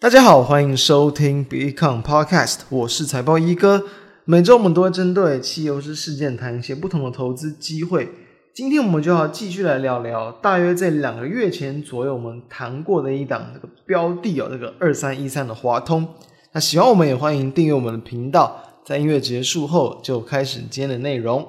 大家好，欢迎收听 Become Podcast，我是财报一哥。每周我们都会针对汽油之事件谈一些不同的投资机会。今天我们就要继续来聊聊，大约在两个月前左右我们谈过的一档这个标的哦，这个二三一三的华通。那喜欢我们也欢迎订阅我们的频道。在音乐结束后，就开始今天的内容。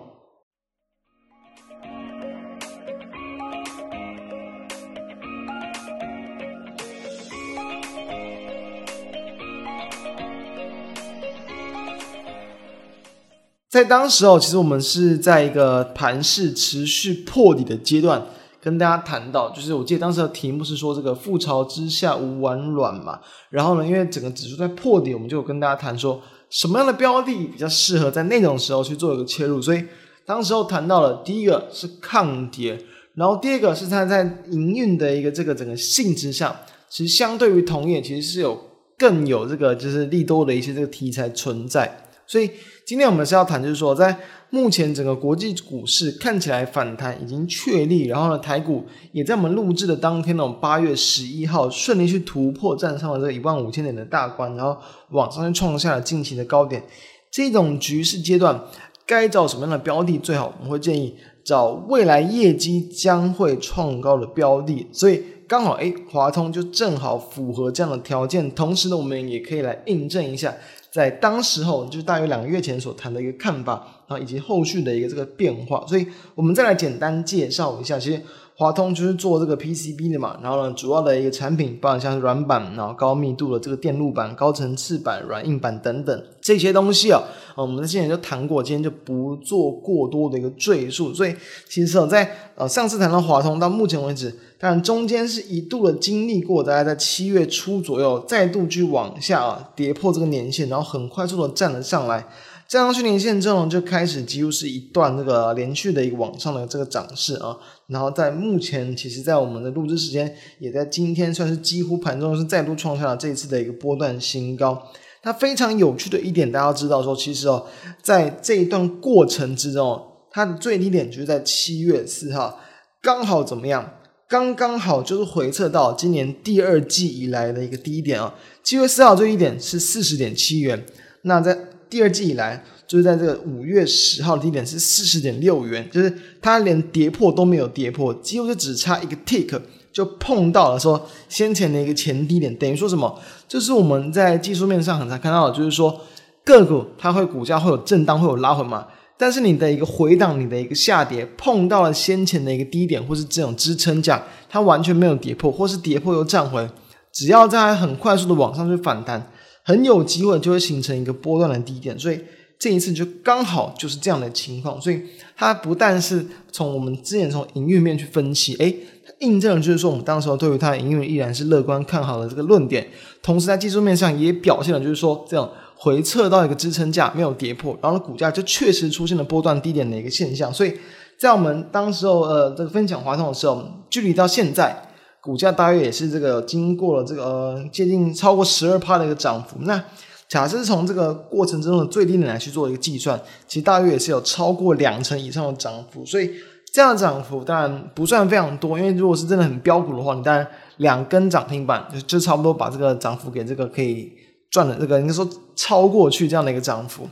在当时哦，其实我们是在一个盘势持续破底的阶段，跟大家谈到，就是我记得当时的题目是说这个覆巢之下无完卵嘛。然后呢，因为整个指数在破底，我们就跟大家谈说什么样的标的比较适合在那种时候去做一个切入。所以当时候谈到了第一个是抗跌，然后第二个是它在营运的一个这个整个性质上，其实相对于同业其实是有更有这个就是利多的一些这个题材存在。所以今天我们是要谈，就是说，在目前整个国际股市看起来反弹已经确立，然后呢，台股也在我们录制的当天，呢，八月十一号顺利去突破站上了这个一万五千点的大关，然后往上去创下了近期的高点。这种局势阶段，该找什么样的标的最好？我们会建议找未来业绩将会创高的标的。所以刚好，诶，华通就正好符合这样的条件。同时呢，我们也可以来印证一下。在当时候，就是大约两个月前所谈的一个看法，然后以及后续的一个这个变化，所以我们再来简单介绍一下，其实。华通就是做这个 PCB 的嘛，然后呢，主要的一个产品包含像软板，然后高密度的这个电路板、高层次板、软硬板等等这些东西啊，我们之前就谈过，今天就不做过多的一个赘述。所以其实在呃上次谈到华通到目前为止，当然中间是一度的经历过，大概在七月初左右再度去往下啊跌破这个年线，然后很快速的站了上来。站上去年线之后，就开始几乎是一段这个连续的一个往上的这个涨势啊，然后在目前，其实，在我们的录制时间，也在今天算是几乎盘中是再度创下了这一次的一个波段新高。它非常有趣的一点，大家知道说，其实哦，在这一段过程之中，它的最低点就是在七月四号，刚好怎么样？刚刚好就是回测到今年第二季以来的一个低点啊。七月四号最低点是四十点七元，那在第二季以来，就是在这个五月十号的低点是四十点六元，就是它连跌破都没有跌破，几乎就只差一个 tick 就碰到了说先前的一个前低点，等于说什么？就是我们在技术面上很常看到的，就是说个股它会股价会有震荡，会有拉回嘛，但是你的一个回档，你的一个下跌碰到了先前的一个低点，或是这种支撑价，它完全没有跌破，或是跌破又站回，只要在很快速的往上去反弹。很有机会就会形成一个波段的低点，所以这一次就刚好就是这样的情况，所以它不但是从我们之前从营运面去分析，诶，它印证了就是说我们当时候对于它的营运依然是乐观看好的这个论点，同时在技术面上也表现了就是说这样回撤到一个支撑价没有跌破，然后股价就确实出现了波段低点的一个现象，所以在我们当时候呃这个分享华通的时候，距离到现在。股价大约也是这个经过了这个呃接近超过十二趴的一个涨幅。那假设是从这个过程中的最低点来去做一个计算，其实大约也是有超过两成以上的涨幅。所以这样的涨幅当然不算非常多，因为如果是真的很标股的话，你当然两根涨停板就就差不多把这个涨幅给这个可以赚的这个应该说超过去这样的一个涨幅。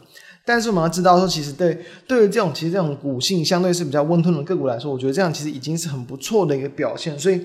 但是我们要知道说，其实对对于这种其实这种股性相对是比较温吞的个股来说，我觉得这样其实已经是很不错的一个表现。所以。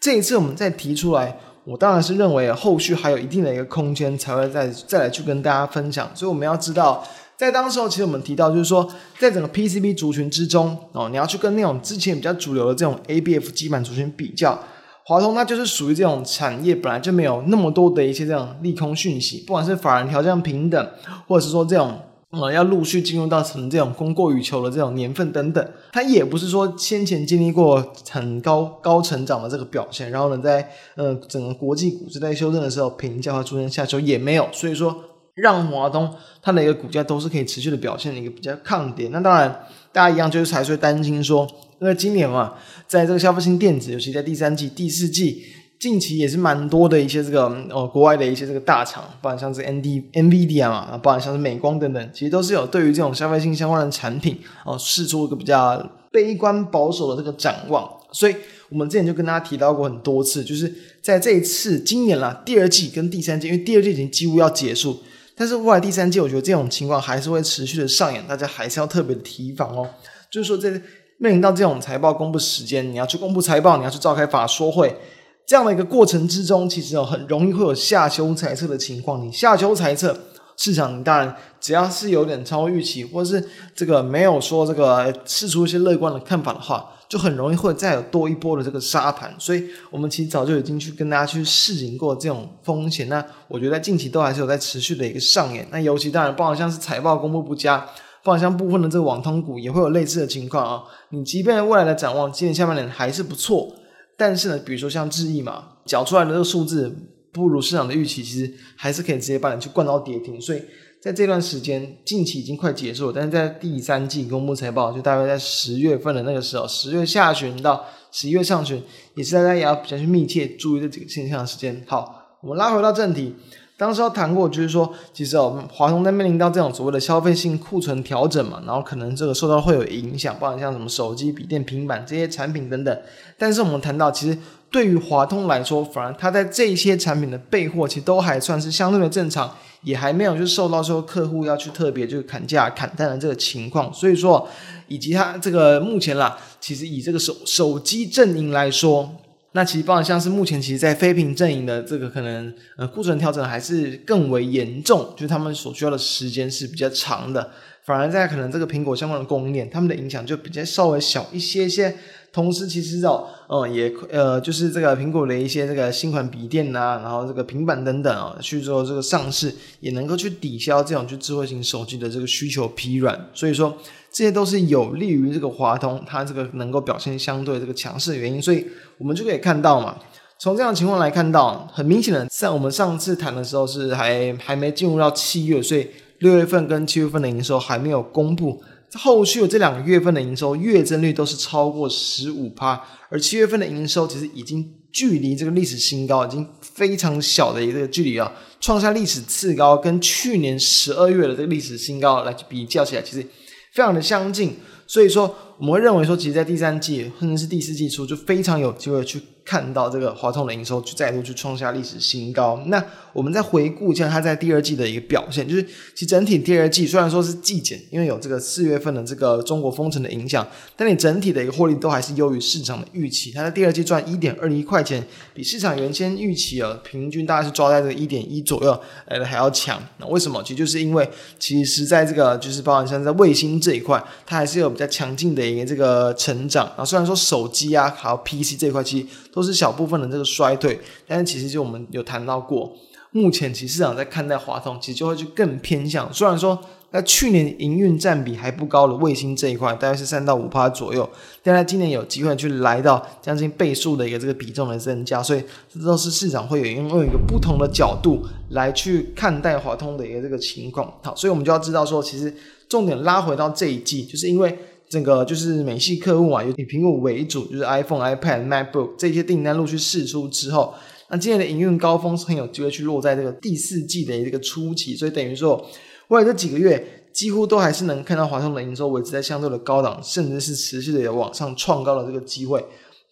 这一次我们再提出来，我当然是认为后续还有一定的一个空间，才会再再来去跟大家分享。所以我们要知道，在当时候其实我们提到，就是说，在整个 PCB 族群之中，哦，你要去跟那种之前比较主流的这种 ABF 基板族群比较，华通它就是属于这种产业本来就没有那么多的一些这种利空讯息，不管是法人调降平等，或者是说这种。呃，要陆续进入到成这种供过于求的这种年份等等，它也不是说先前经历过很高高成长的这个表现，然后呢，在呃整个国际股市在修正的时候，评价会出现下修也没有，所以说让华东它的一个股价都是可以持续的表现的一个比较抗跌。那当然，大家一样就是还是会担心说，因为今年嘛，在这个消费性电子，尤其在第三季、第四季。近期也是蛮多的一些这个呃国外的一些这个大厂，包含像是 N D N V D 啊，包含像是美光等等，其实都是有对于这种消费性相关的产品哦，释出一个比较悲观保守的这个展望。所以我们之前就跟大家提到过很多次，就是在这一次今年啦，第二季跟第三季，因为第二季已经几乎要结束，但是未来第三季，我觉得这种情况还是会持续的上演，大家还是要特别的提防哦。就是说，在面临到这种财报公布时间，你要去公布财报，你要去召开法说会这样的一个过程之中，其实哦，很容易会有下修财测的情况。你下修财测。市场当然只要是有点超预期，或者是这个没有说这个试出一些乐观的看法的话，就很容易会再有多一波的这个杀盘。所以我们其实早就已经去跟大家去示警过这种风险。那我觉得近期都还是有在持续的一个上演。那尤其当然，包括像是财报公布不佳，包括像部分的这个网通股也会有类似的情况啊。你即便未来的展望，今年下半年还是不错，但是呢，比如说像智易嘛，缴出来的这个数字。不如市场的预期，其实还是可以直接把你去灌到跌停。所以在这段时间，近期已经快结束了，但是在第三季公布财报，就大概在十月份的那个时候，十月下旬到十一月上旬，也是大家也要比较去密切注意这几个现象的时间。好，我们拉回到正题。当时要谈过，就是说，其实哦，华通在面临到这种所谓的消费性库存调整嘛，然后可能这个受到会有影响，包括像什么手机、笔电、平板这些产品等等。但是我们谈到，其实对于华通来说，反而它在这些产品的备货，其实都还算是相对的正常，也还没有就是受到说客户要去特别就砍价砍单的这个情况。所以说，以及它这个目前啦，其实以这个手手机阵营来说。那其实包含像是目前其实，在非屏阵营的这个可能呃库存调整还是更为严重，就是他们所需要的时间是比较长的。反而在可能这个苹果相关的供应链，他们的影响就比较稍微小一些些。同时，其实哦，嗯，也呃，就是这个苹果的一些这个新款笔电呐、啊，然后这个平板等等啊、去做这个上市，也能够去抵消这种就智慧型手机的这个需求疲软。所以说，这些都是有利于这个华通它这个能够表现相对这个强势的原因。所以我们就可以看到嘛，从这样的情况来看到，很明显的，像我们上次谈的时候是还还没进入到七月，所以六月份跟七月份的营收还没有公布。后续的这两个月份的营收月增率都是超过十五趴，而七月份的营收其实已经距离这个历史新高已经非常小的一个距离啊，创下历史次高，跟去年十二月的这个历史新高来比较起来，其实非常的相近。所以说，我们会认为说，其实，在第三季甚至是第四季初，就非常有机会去看到这个华通的营收去再度去创下历史新高。那我们再回顾一下它在第二季的一个表现，就是其实整体第二季虽然说是季减，因为有这个四月份的这个中国封城的影响，但你整体的一个获利都还是优于市场的预期。它在第二季赚一点二一块钱，比市场原先预期啊平均大概是抓在这个一点一左右来的还要强。那为什么？其实就是因为其实在这个就是包含像在卫星这一块，它还是有。比较强劲的一个这个成长啊，虽然说手机啊还有 PC 这一块其实都是小部分的这个衰退，但是其实就我们有谈到过，目前其实市场在看待华通，其实就会去更偏向。虽然说在去年营运占比还不高的卫星这一块，大概是三到五趴左右，但在今年有机会去来到将近倍数的一个这个比重的增加，所以这都是市场会有用一个不同的角度来去看待华通的一个这个情况。好，所以我们就要知道说，其实。重点拉回到这一季，就是因为整个就是美系客户啊，以苹果为主，就是 iPhone、iPad、MacBook 这些订单陆续释出之后，那今年的营运高峰是很有机会去落在这个第四季的这个初期，所以等于说未来这几个月几乎都还是能看到华通的营收维持在相对的高档，甚至是持续的有往上创高的这个机会。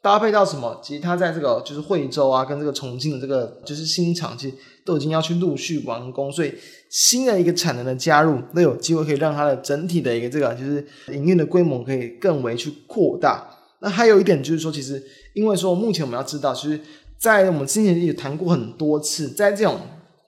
搭配到什么？其实它在这个就是惠州啊，跟这个重庆的这个就是新厂，其实都已经要去陆续完工，所以新的一个产能的加入，都有机会可以让它的整体的一个这个就是营运的规模可以更为去扩大。那还有一点就是说，其实因为说目前我们要知道，其实，在我们之前也谈过很多次，在这种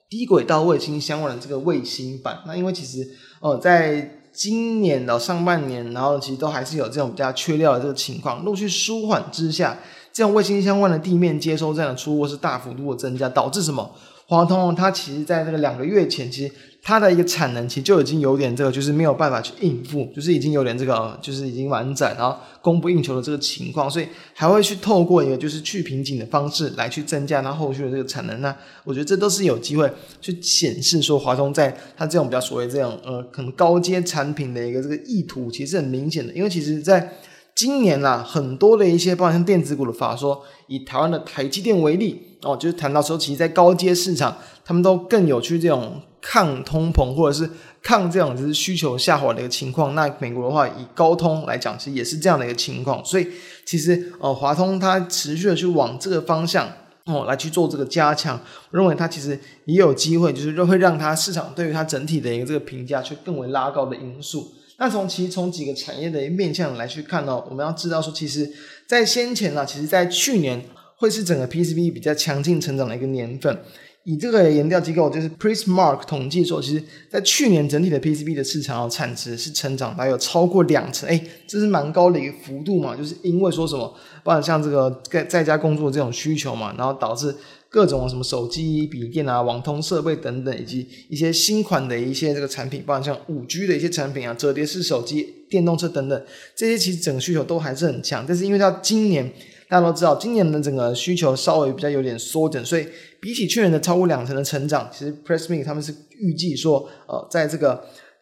低轨道卫星相关的这个卫星版，那因为其实呃在。今年的上半年，然后其实都还是有这种比较缺料的这个情况，陆续舒缓之下，这种卫星相关的地面接收站的出货是大幅度的增加，导致什么？华通它其实在这个两个月前，其实它的一个产能其实就已经有点这个，就是没有办法去应付，就是已经有点这个，就是已经完整，然后供不应求的这个情况，所以还会去透过一个就是去瓶颈的方式来去增加它后续的这个产能。那我觉得这都是有机会去显示说华通在它这种比较所谓这种呃可能高阶产品的一个这个意图，其实很明显的，因为其实在。今年啦，很多的一些，包括像电子股的法说，以台湾的台积电为例哦，就是谈到说，其实，在高阶市场，他们都更有去这种抗通膨或者是抗这种就是需求下滑的一个情况。那美国的话，以高通来讲，其实也是这样的一个情况。所以其实呃，华通它持续的去往这个方向哦来去做这个加强，我认为它其实也有机会，就是会让它市场对于它整体的一个这个评价去更为拉高的因素。那从其实从几个产业的面向来去看呢，我们要知道说，其实在先前呢，其实在去年会是整个 PCB 比较强劲成长的一个年份。以这个研调机构就是 Prismark 统计说，其实在去年整体的 PCB 的市场产值是成长大概有超过两成，哎，这是蛮高的一个幅度嘛，就是因为说什么，包括像这个在在家工作这种需求嘛，然后导致各种什么手机、笔电啊、网通设备等等，以及一些新款的一些这个产品，包括像五 G 的一些产品啊、折叠式手机、电动车等等，这些其实整个需求都还是很强，但是因为到今年。大家都知道，今年的整个需求稍微比较有点缩减，所以比起去年的超过两成的成长，其实 Pressme 他们是预计说，呃，在这个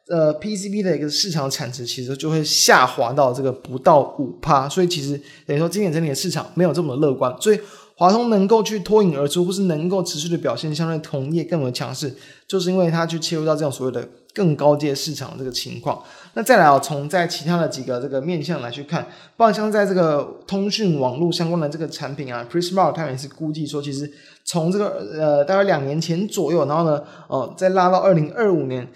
呃 PCB 的一个市场产值，其实就会下滑到这个不到五趴，所以其实等于说今年整体的市场没有这么乐观，所以华通能够去脱颖而出，或是能够持续的表现相对同业更为强势，就是因为它去切入到这种所谓的。更高阶市场的这个情况，那再来啊，从在其他的几个这个面向来去看，包括像在这个通讯网络相关的这个产品啊，Prismark 他也是估计说，其实从这个呃大概两年前左右，然后呢，哦、再拉到二零二五年。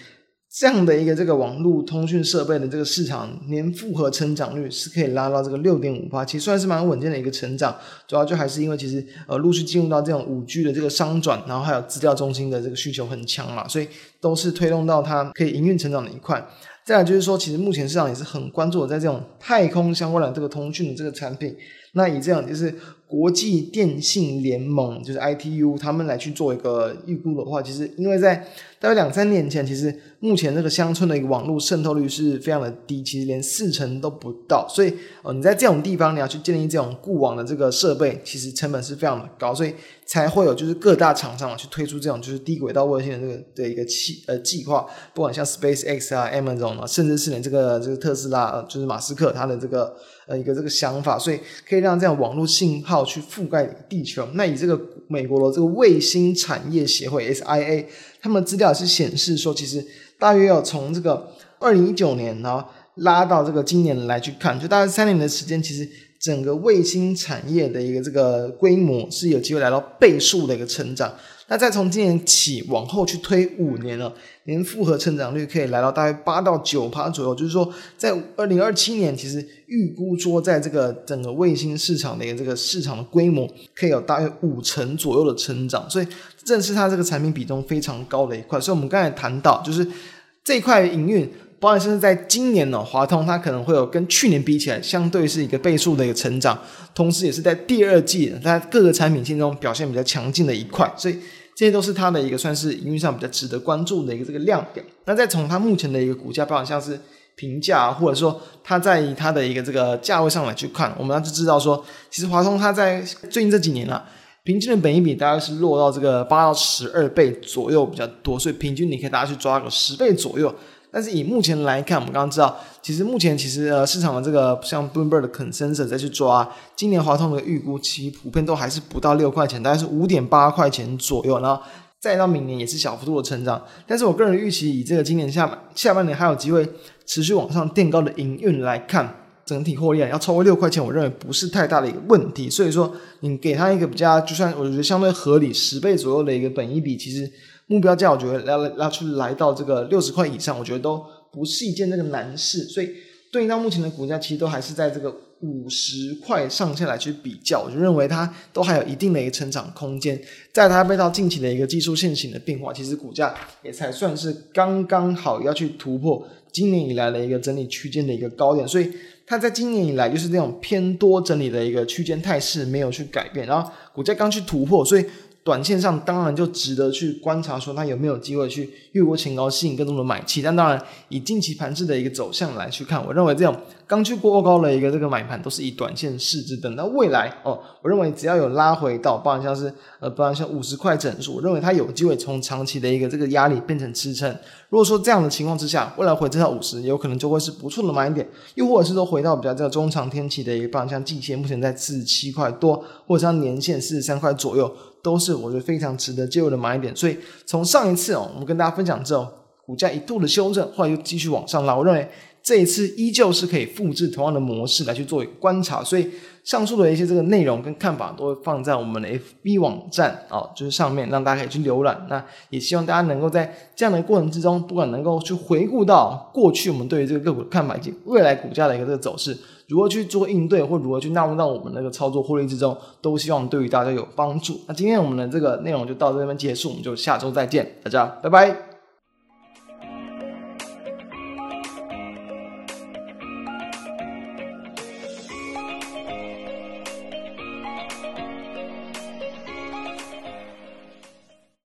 这样的一个这个网络通讯设备的这个市场年复合成长率是可以拉到这个六点五八，其实算是蛮稳健的一个成长。主要就还是因为其实呃陆续进入到这种五 G 的这个商转，然后还有资料中心的这个需求很强嘛，所以都是推动到它可以营运成长的一块。再来就是说，其实目前市场也是很关注在这种太空相关的这个通讯的这个产品。那以这样就是国际电信联盟，就是 ITU 他们来去做一个预估的话，其实因为在大概两三年前，其实目前这个乡村的一个网络渗透率是非常的低，其实连四成都不到。所以，呃，你在这种地方你要去建立这种固网的这个设备，其实成本是非常的高，所以才会有就是各大厂商去推出这种就是低轨道卫星的这个的一个计呃计划，不管像 SpaceX 啊、Amazon 啊，甚至是连这个这个特斯拉，呃，就是马斯克他的这个呃一个这个想法，所以可以让这样网络信号去覆盖地球。那以这个美国的这个卫星产业协会 SIA。他们的资料是显示说，其实大约要从这个二零一九年，然后拉到这个今年来去看，就大概三年的时间，其实整个卫星产业的一个这个规模是有机会来到倍数的一个成长。那再从今年起往后去推五年了，年复合成长率可以来到大概八到九趴左右。就是说，在二零二七年，其实预估说，在这个整个卫星市场的一个这个市场的规模，可以有大约五成左右的成长。所以，正是它这个产品比重非常高的一块。所以我们刚才谈到，就是这块营运。包含甚至在今年呢、华通它可能会有跟去年比起来，相对是一个倍数的一个成长，同时也是在第二季它各个产品线中表现比较强劲的一块，所以这些都是它的一个算是营运上比较值得关注的一个这个量表。那再从它目前的一个股价，包含像是评价，或者说它在它的一个这个价位上来去看，我们要就知道说，其实华通它在最近这几年啊，平均的本益比大概是落到这个八到十二倍左右比较多，所以平均你可以大家去抓个十倍左右。但是以目前来看，我们刚刚知道，其实目前其实呃市场的这个像 Bloomberg 的 Consensus 再去抓，今年华通的预估其实普遍都还是不到六块钱，大概是五点八块钱左右，然后再到明年也是小幅度的成长。但是我个人预期，以这个今年下下半年还有机会持续往上垫高的营运来看，整体获利要超过六块钱，我认为不是太大的一个问题。所以说，你给他一个比较，就算我觉得相对合理十倍左右的一个本益比，其实。目标价我觉得拉拉出来到这个六十块以上，我觉得都不是一件那个难事。所以对应到目前的股价，其实都还是在这个五十块上下来去比较，我就认为它都还有一定的一个成长空间。在它被到近期的一个技术线型的变化，其实股价也才算是刚刚好要去突破今年以来的一个整理区间的一个高点。所以它在今年以来就是这种偏多整理的一个区间态势没有去改变，然后股价刚去突破，所以。短线上当然就值得去观察，说它有没有机会去越过前高，吸引更多的买气。但当然，以近期盘势的一个走向来去看，我认为这种刚去过高的一个这个买盘都是以短线市值。等到未来哦，我认为只要有拉回到，包含像是呃，包含像五十块整数，我认为它有机会从长期的一个这个压力变成支撑。如果说这样的情况之下，未来回至到五十，有可能就会是不错的买点。又或者是说回到比较这个中长天期的一个，包含像季线目前在四十七块多，或者像年线四十三块左右。都是我觉得非常值得介入的买点。所以从上一次哦，我们跟大家分享之后，股价一度的修正，后来又继续往上拉。我认为这一次依旧是可以复制同样的模式来去做一个观察。所以上述的一些这个内容跟看法都会放在我们的 FB 网站啊，就是上面让大家可以去浏览。那也希望大家能够在这样的过程之中，不管能够去回顾到过去我们对于这个个股的看法，以及未来股价的一个这个走势，如何去做应对，或如何去纳入到我们那个操作获利之中，都希望对于大家有帮助。那今天我们的这个内容就到这边结束，我们就下周再见，大家拜拜。